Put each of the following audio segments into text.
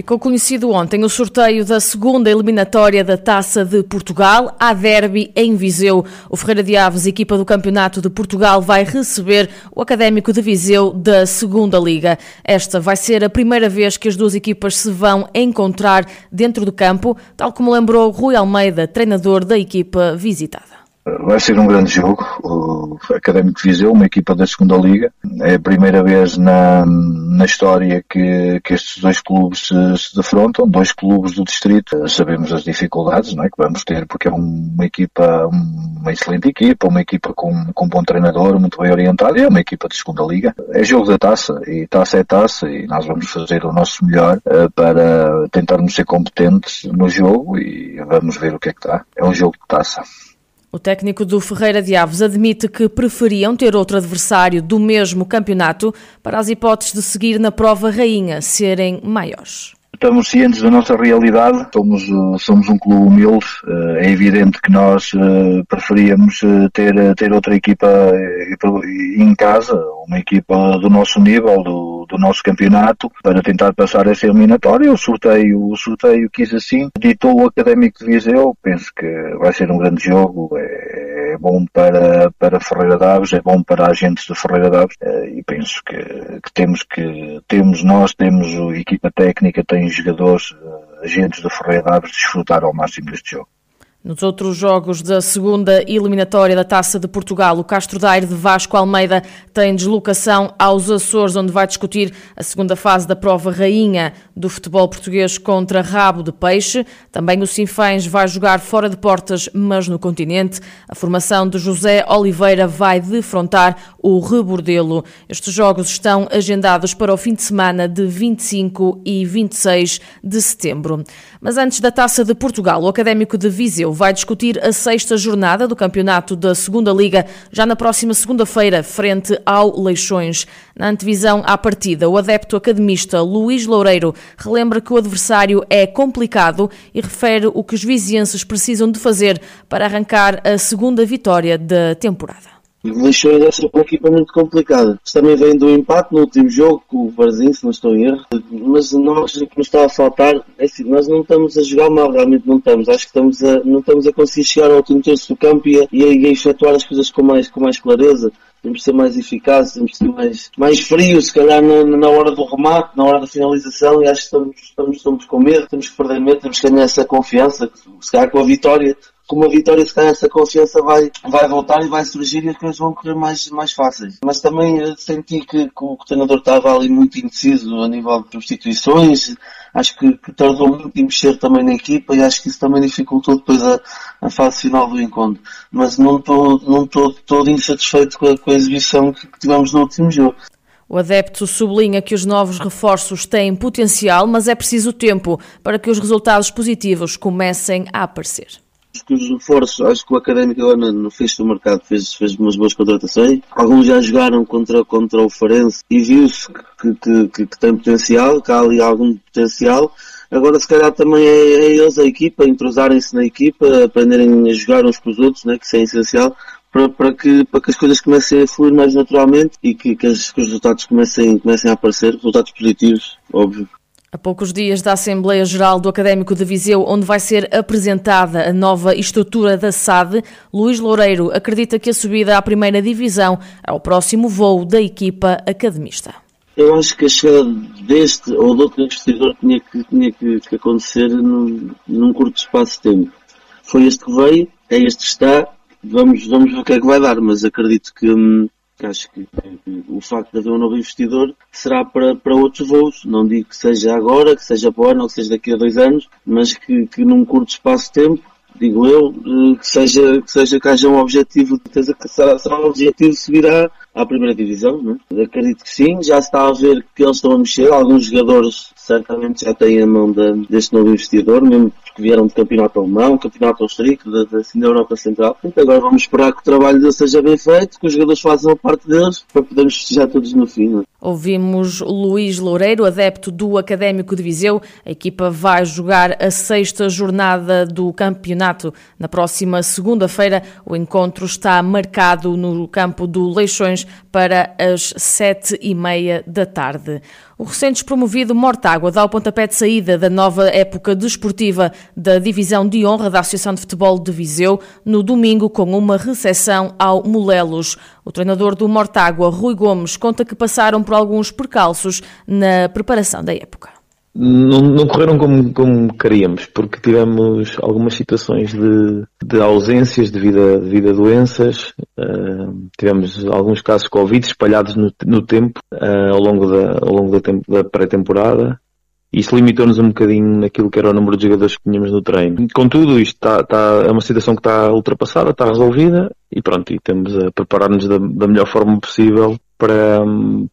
Ficou conhecido ontem o sorteio da segunda eliminatória da Taça de Portugal, a Derby em Viseu. O Ferreira de Aves, equipa do Campeonato de Portugal, vai receber o Académico de Viseu da Segunda Liga. Esta vai ser a primeira vez que as duas equipas se vão encontrar dentro do campo, tal como lembrou Rui Almeida, treinador da equipa visitada. Vai ser um grande jogo. O Académico Viseu, uma equipa da segunda Liga. É a primeira vez na, na história que, que estes dois clubes se, se defrontam, dois clubes do distrito. Sabemos as dificuldades não é, que vamos ter, porque é uma equipa, uma excelente equipa, uma equipa com, com um bom treinador, muito bem orientado, e é uma equipa de segunda Liga. É jogo da taça, e taça é taça, e nós vamos fazer o nosso melhor uh, para tentarmos ser competentes no jogo e vamos ver o que é que dá. É um jogo de taça. O técnico do Ferreira de Aves admite que preferiam ter outro adversário do mesmo campeonato para as hipóteses de seguir na prova rainha serem maiores. Estamos cientes da nossa realidade, somos, somos um clube humilde, eh, é evidente que nós eh, preferíamos eh, ter, ter outra equipa em casa, uma equipa do nosso nível, do, do nosso campeonato, para tentar passar essa eliminatória. O sorteio, o sorteio quis assim, ditou o Académico de Viseu, penso que vai ser um grande jogo, é, é bom para, para Ferreira Daves, é bom para agentes de Ferreira Daves, e penso que, que temos que, temos nós, temos a equipa técnica, tem jogadores, eh, agentes do Ferreira Daves, desfrutar ao máximo deste jogo. Nos outros jogos da segunda eliminatória da Taça de Portugal, o Castro Daire de Vasco Almeida tem deslocação aos Açores, onde vai discutir a segunda fase da prova rainha do futebol português contra Rabo de Peixe. Também o Sinfãs vai jogar fora de portas, mas no continente. A formação de José Oliveira vai defrontar o Rebordelo. Estes jogos estão agendados para o fim de semana de 25 e 26 de setembro. Mas antes da Taça de Portugal, o Académico de Viseu vai discutir a sexta jornada do campeonato da Segunda Liga, já na próxima segunda-feira, frente ao Leixões. Na antevisão à partida, o adepto academista Luís Loureiro relembra que o adversário é complicado e refere o que os vizienses precisam de fazer para arrancar a segunda vitória da temporada. Leixões é sempre uma equipa muito complicada. Também vem do empate no último jogo com o Varzim, se não estou em erro. Mas nós, o que nos está a faltar, é assim, nós não estamos a jogar mal, realmente não estamos. Acho que estamos a, não estamos a conseguir chegar ao último terço do campo e a, e a, efetuar as coisas com mais, com mais clareza. Temos de ser mais eficazes, temos de ser mais, mais frios, se calhar na, na hora do remate, na hora da finalização, e acho que estamos, estamos, estamos com medo, temos que perder medo, temos que ganhar essa confiança, se calhar com a vitória com uma vitória se calhar essa confiança vai, vai voltar e vai surgir e as coisas vão correr mais, mais fáceis. Mas também eh, senti que, que o treinador estava ali muito indeciso a nível de substituições, acho que, que, tardou muito em mexer também na equipa e acho que isso também dificultou depois a, a fase final do encontro. Mas não estou não todo insatisfeito com a, com a exibição que, que tivemos no último jogo. O adepto sublinha que os novos reforços têm potencial, mas é preciso tempo para que os resultados positivos comecem a aparecer que os reforços, acho que o Académico agora no fecho do mercado fez, fez umas boas contratações. Alguns já jogaram contra, contra o Farense e viu-se que, que, que, que, tem potencial, que há ali algum potencial. Agora se calhar também é, é eles, a equipa, entrosarem-se na equipa, aprenderem a jogar uns com os outros, né, que isso é essencial. Para, para, que, para que as coisas comecem a fluir mais naturalmente e que, que, as, que os resultados comecem, comecem a aparecer, resultados positivos, óbvio. A poucos dias da Assembleia Geral do Académico de Viseu, onde vai ser apresentada a nova estrutura da SAD, Luís Loureiro acredita que a subida à primeira divisão é o próximo voo da equipa academista. Eu acho que a chegada deste ou de outro investidor tinha que, tinha que, que acontecer num, num, curto espaço de tempo. Foi este que veio, é este que está, vamos, vamos ver o que é que vai dar, mas acredito que, hum, acho que, o facto de haver um novo investidor será para, para outros voos. Não digo que seja agora, que seja para o ano ou que seja daqui a dois anos, mas que, que num curto espaço de tempo, digo eu, eh, que seja que, seja que haja um objetivo, de que será, será um objetivo subir à, à primeira divisão. Não é? Acredito que sim, já se está a ver que eles estão a mexer, alguns jogadores certamente já têm a mão de, deste novo investidor, mesmo porque vieram de campeonato alemão, campeonato austríaco, da, da, assim, da Europa Central. Portanto, agora vamos esperar que o trabalho seja bem feito, que os jogadores façam a parte deles, para podermos festejar todos no fim. Não? É? Ouvimos Luís Loureiro, adepto do Académico de Viseu. A equipa vai jogar a sexta jornada do campeonato. Na próxima segunda-feira, o encontro está marcado no campo do Leixões para as sete e meia da tarde. O recente promovido Mortágua dá o pontapé de saída da nova época desportiva da Divisão de Honra da Associação de Futebol de Viseu no domingo com uma recepção ao Molelos. O treinador do Mortágua, Rui Gomes, conta que passaram por alguns percalços na preparação da época. Não, não, correram como, como queríamos, porque tivemos algumas situações de, de ausências devido a, devido a doenças, uh, tivemos alguns casos de Covid espalhados no, no tempo, uh, ao longo da, ao longo da, da pré-temporada, isso limitou-nos um bocadinho naquilo que era o número de jogadores que tínhamos no treino. Contudo, isto está, está, é uma situação que está ultrapassada, está resolvida, e pronto, e temos a preparar-nos da, da melhor forma possível para,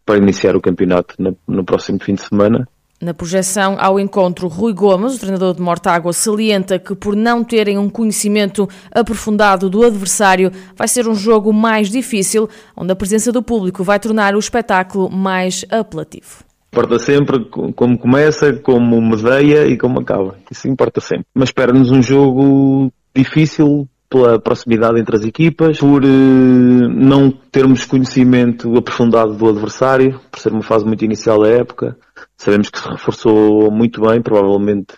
para iniciar o campeonato no, no próximo fim de semana na projeção ao encontro, Rui Gomes, o treinador de Mortágua, salienta que por não terem um conhecimento aprofundado do adversário, vai ser um jogo mais difícil, onde a presença do público vai tornar o espetáculo mais apelativo. Importa sempre como começa, como medeia e como acaba. Isso importa sempre. Mas espera-nos um jogo difícil, pela proximidade entre as equipas, por eh, não termos conhecimento aprofundado do adversário, por ser uma fase muito inicial da época. Sabemos que se reforçou muito bem, provavelmente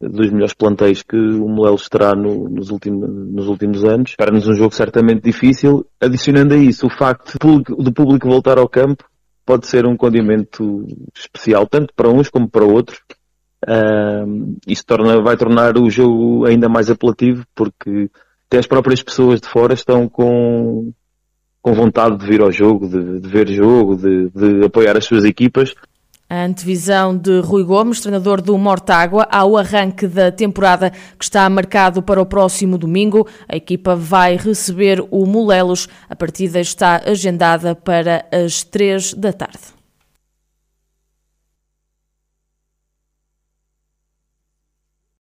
dos melhores plantéis que o Molelos terá no, nos, últimos, nos últimos anos. para nos um jogo certamente difícil. Adicionando a isso o facto do público voltar ao campo, pode ser um condimento especial, tanto para uns como para outros. Uh, isso torna, vai tornar o jogo ainda mais apelativo, porque até as próprias pessoas de fora estão com, com vontade de vir ao jogo, de, de ver jogo, de, de apoiar as suas equipas. A antevisão de Rui Gomes, treinador do Mortágua, ao arranque da temporada que está marcado para o próximo domingo. A equipa vai receber o Molelos. A partida está agendada para as três da tarde.